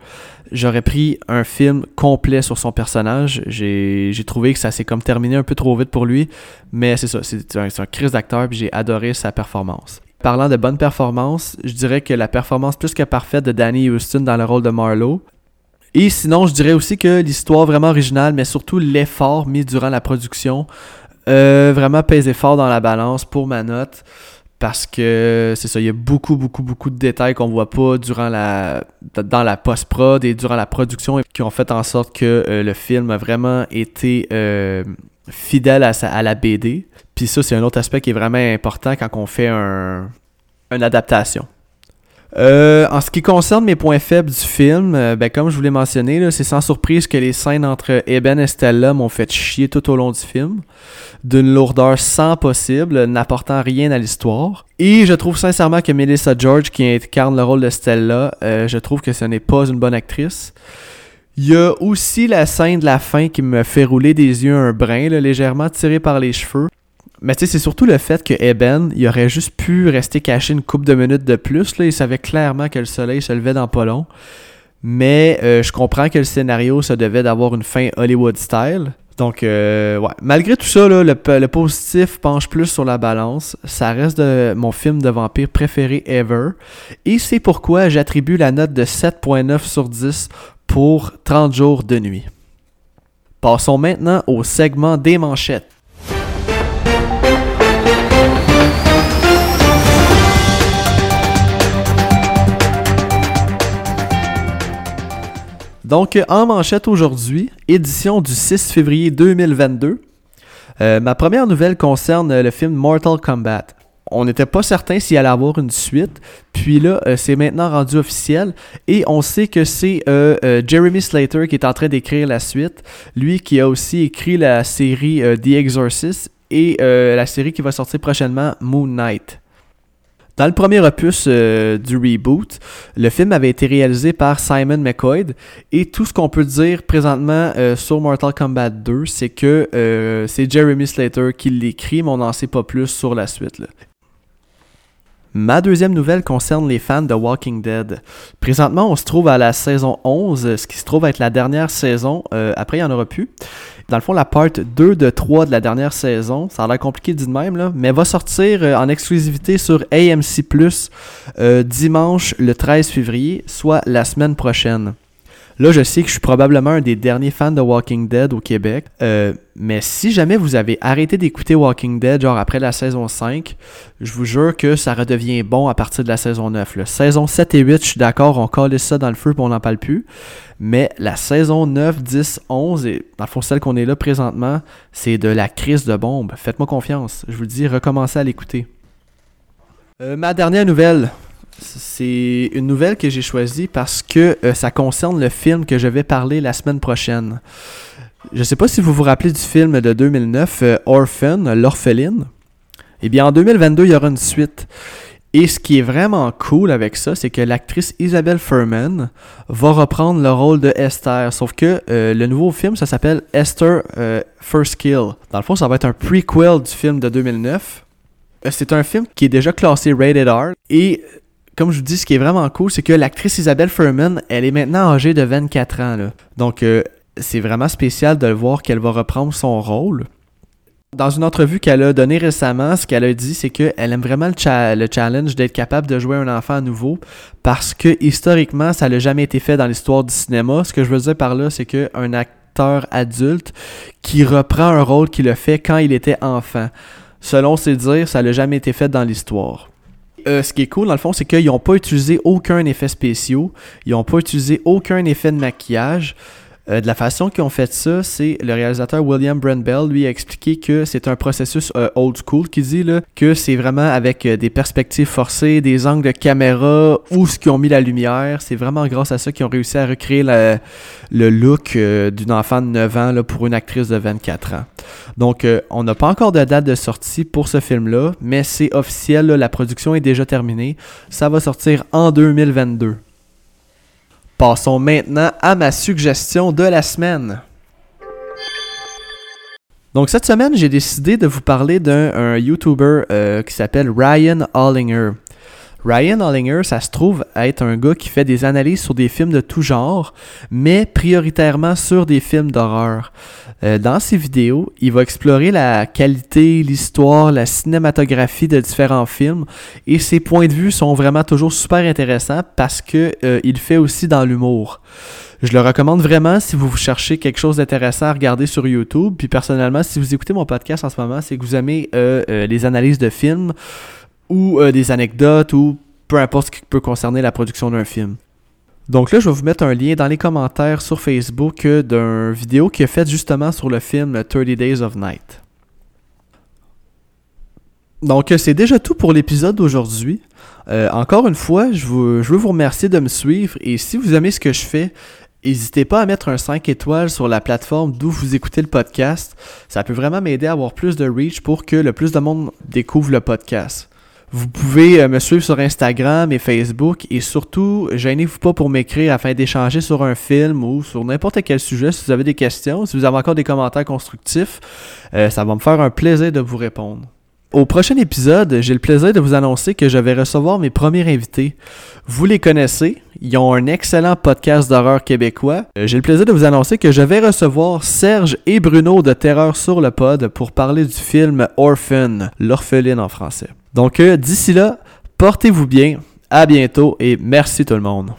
j'aurais pris un film complet sur son personnage. J'ai trouvé que ça s'est comme terminé un peu trop vite pour lui, mais c'est ça, c'est un, un crise d'acteur, puis j'ai adoré sa performance. Parlant de bonne performance, je dirais que la performance plus que parfaite de Danny Houston dans le rôle de Marlowe, et sinon, je dirais aussi que l'histoire vraiment originale, mais surtout l'effort mis durant la production, euh, vraiment pesé fort dans la balance pour ma note. Parce que c'est ça, il y a beaucoup, beaucoup, beaucoup de détails qu'on voit pas durant la, dans la post-prod et durant la production qui ont fait en sorte que euh, le film a vraiment été euh, fidèle à, à la BD. Puis ça, c'est un autre aspect qui est vraiment important quand on fait un, une adaptation. Euh, en ce qui concerne mes points faibles du film, euh, ben, comme je vous l'ai mentionné, c'est sans surprise que les scènes entre Eben et Stella m'ont fait chier tout au long du film, d'une lourdeur sans possible, n'apportant rien à l'histoire. Et je trouve sincèrement que Melissa George, qui incarne le rôle de Stella, euh, je trouve que ce n'est pas une bonne actrice. Il y a aussi la scène de la fin qui me fait rouler des yeux un brin, légèrement tiré par les cheveux. Mais tu sais, c'est surtout le fait que Eben, il aurait juste pu rester caché une coupe de minutes de plus. Là. Il savait clairement que le soleil se levait dans pas long. Mais euh, je comprends que le scénario, ça devait d'avoir une fin Hollywood style. Donc, euh, ouais. Malgré tout ça, le, le, positif penche plus sur la balance. Ça reste mon film de vampire préféré ever. Et c'est pourquoi j'attribue la note de 7.9 sur 10 pour 30 jours de nuit. Passons maintenant au segment des manchettes. Donc, en manchette aujourd'hui, édition du 6 février 2022. Euh, ma première nouvelle concerne le film Mortal Kombat. On n'était pas certain s'il allait avoir une suite, puis là, euh, c'est maintenant rendu officiel, et on sait que c'est euh, Jeremy Slater qui est en train d'écrire la suite, lui qui a aussi écrit la série The Exorcist et la série qui va sortir prochainement, Moon Knight. Dans le premier opus euh, du reboot, le film avait été réalisé par Simon McCoy et tout ce qu'on peut dire présentement euh, sur Mortal Kombat 2, c'est que euh, c'est Jeremy Slater qui l'écrit, mais on n'en sait pas plus sur la suite. Ma deuxième nouvelle concerne les fans de Walking Dead. Présentement, on se trouve à la saison 11, ce qui se trouve être la dernière saison. après, il n'y en aura plus. Dans le fond, la part 2 de 3 de la dernière saison, ça a l'air compliqué dit de même, mais va sortir euh, en exclusivité sur AMC Plus euh, dimanche le 13 février, soit la semaine prochaine. Là, je sais que je suis probablement un des derniers fans de Walking Dead au Québec. Euh, mais si jamais vous avez arrêté d'écouter Walking Dead, genre après la saison 5, je vous jure que ça redevient bon à partir de la saison 9. La Saison 7 et 8, je suis d'accord, on colle ça dans le feu et on n'en parle plus. Mais la saison 9, 10, 11, et dans le fond, celle qu'on est là présentement, c'est de la crise de bombe. Faites-moi confiance. Je vous dis, recommencez à l'écouter. Euh, ma dernière nouvelle, c'est une nouvelle que j'ai choisie parce que euh, ça concerne le film que je vais parler la semaine prochaine. Je ne sais pas si vous vous rappelez du film de 2009, euh, Orphan, l'orpheline. Eh bien, en 2022, il y aura une suite. Et ce qui est vraiment cool avec ça, c'est que l'actrice Isabelle Furman va reprendre le rôle de Esther. Sauf que euh, le nouveau film, ça s'appelle Esther First Kill. Dans le fond, ça va être un prequel du film de 2009. Euh, c'est un film qui est déjà classé Rated R. Et comme je vous dis, ce qui est vraiment cool, c'est que l'actrice Isabelle Furman, elle est maintenant âgée de 24 ans. Donc, c'est vraiment spécial de voir qu'elle va reprendre son rôle. Dans une entrevue qu'elle a donnée récemment, ce qu'elle a dit, c'est qu'elle aime vraiment le, challenge d'être capable de jouer un enfant à nouveau parce que historiquement, ça n'a jamais été fait dans l'histoire du cinéma. Ce que je veux dire par là, c'est qu'un acteur adulte qui reprend un rôle qu'il a fait quand il était enfant. Selon ses dires, ça n'a jamais été fait dans l'histoire. Euh, ce qui est cool dans le fond, c'est qu'ils n'ont pas utilisé aucun effet spéciaux, ils n'ont pas utilisé aucun effet de maquillage. Euh, de la façon qu'ils ont fait ça, c'est le réalisateur William Brandbell, lui, a expliqué que c'est un processus euh, old school, qui dit là, que c'est vraiment avec euh, des perspectives forcées, des angles de caméra, où ce qu'ils ont mis la lumière. C'est vraiment grâce à ça qu'ils ont réussi à recréer le look d'une enfant de 9 ans pour une actrice de 24 ans. Donc, on n'a pas encore de date de sortie pour ce film-là, mais c'est officiel, la production est déjà terminée. Ça va sortir en 2022. Passons maintenant à ma suggestion de la semaine. Donc cette semaine, j'ai décidé de vous parler d'un YouTuber euh, qui s'appelle Ryan Hollinger. Ryan Hollinger, ça se trouve être un gars qui fait des analyses sur des films de tout genre, mais prioritairement sur des films d'horreur. Euh, dans ses vidéos, il va explorer la qualité, l'histoire, la cinématographie de différents films et ses points de vue sont vraiment toujours super intéressants parce que euh, il fait aussi dans l'humour. Je le recommande vraiment si vous cherchez quelque chose d'intéressant à regarder sur YouTube. Puis personnellement, si vous écoutez mon podcast en ce moment, c'est que vous aimez euh, les analyses de films ou euh, des anecdotes ou peu importe ce qui peut concerner la production d'un film. Donc là, je vais vous mettre un lien dans les commentaires sur Facebook euh, d'un vidéo qui est faite justement sur le film 30 Days of Night. Donc euh, c'est déjà tout pour l'épisode d'aujourd'hui. encore une fois, je, je, veux vous remercier de me suivre et si vous aimez ce que je fais, n'hésitez pas à mettre un 5 étoiles sur la plateforme d'où vous écoutez le podcast. Ça peut vraiment m'aider à avoir plus de reach pour que le plus de monde découvre le podcast. Vous pouvez euh, me suivre sur Instagram et Facebook et surtout, gênez-vous pas pour m'écrire afin d'échanger sur un film ou sur n'importe quel sujet si vous avez des questions, si vous avez encore des commentaires constructifs, euh, ça va me faire un plaisir de vous répondre. Au prochain épisode, j'ai le plaisir de vous annoncer que je vais recevoir mes premiers invités. Vous les connaissez, ils ont un excellent podcast d'horreur québécois. Euh, j'ai le plaisir de vous annoncer que je vais recevoir Serge et Bruno de Terreur sur le pod pour parler du film Orphan, l'orpheline en français. Donc euh, d'ici là, portez-vous bien, à bientôt et merci tout le monde.